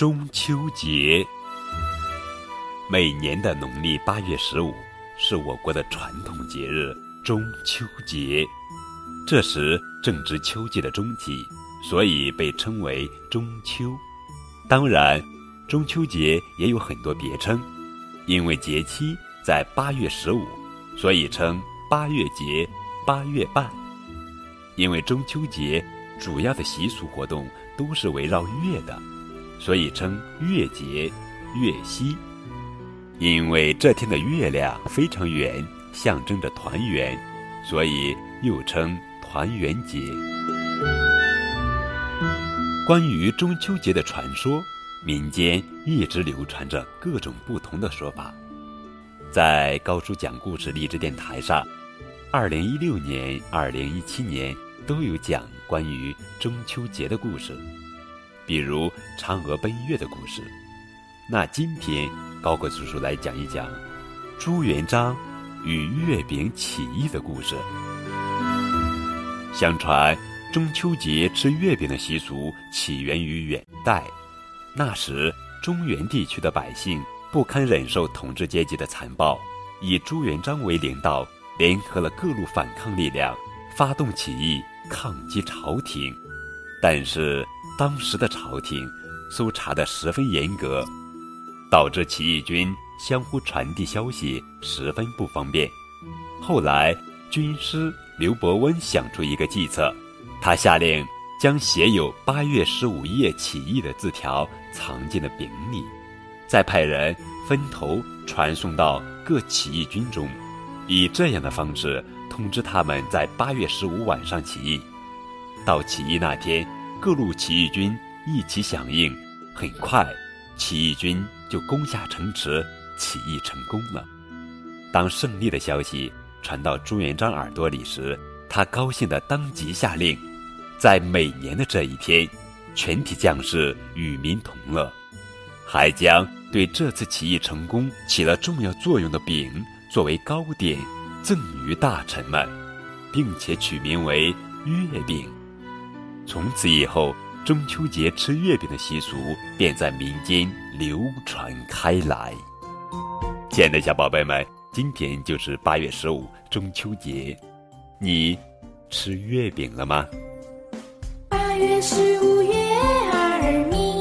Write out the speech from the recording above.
中秋节。每年的农历八月十五是我国的传统节日中秋节，这时正值秋季的中期，所以被称为中秋。当然，中秋节也有很多别称，因为节期在八月十五，所以称八月节、八月半。因为中秋节主要的习俗活动都是围绕月的，所以称月节、月夕。因为这天的月亮非常圆，象征着团圆，所以又称团圆节。关于中秋节的传说，民间一直流传着各种不同的说法。在高叔讲故事励志电台上，二零一六年、二零一七年都有讲关于中秋节的故事，比如嫦娥奔月的故事。那今天高个叔叔来讲一讲朱元璋与月饼起义的故事。相传中秋节吃月饼的习俗起源于元代，那时中原地区的百姓不堪忍受统治阶级的残暴，以朱元璋为领导，联合了各路反抗力量，发动起义抗击朝廷。但是当时的朝廷搜查的十分严格。导致起义军相互传递消息十分不方便。后来，军师刘伯温想出一个计策，他下令将写有“八月十五夜起义”的字条藏进了饼里，再派人分头传送到各起义军中，以这样的方式通知他们在八月十五晚上起义。到起义那天，各路起义军一起响应，很快。起义军就攻下城池，起义成功了。当胜利的消息传到朱元璋耳朵里时，他高兴地当即下令，在每年的这一天，全体将士与民同乐，还将对这次起义成功起了重要作用的饼作为糕点赠予大臣们，并且取名为月饼。从此以后。中秋节吃月饼的习俗便在民间流传开来。亲爱的小宝贝们，今天就是八月十五中秋节，你吃月饼了吗？八月十五月儿明。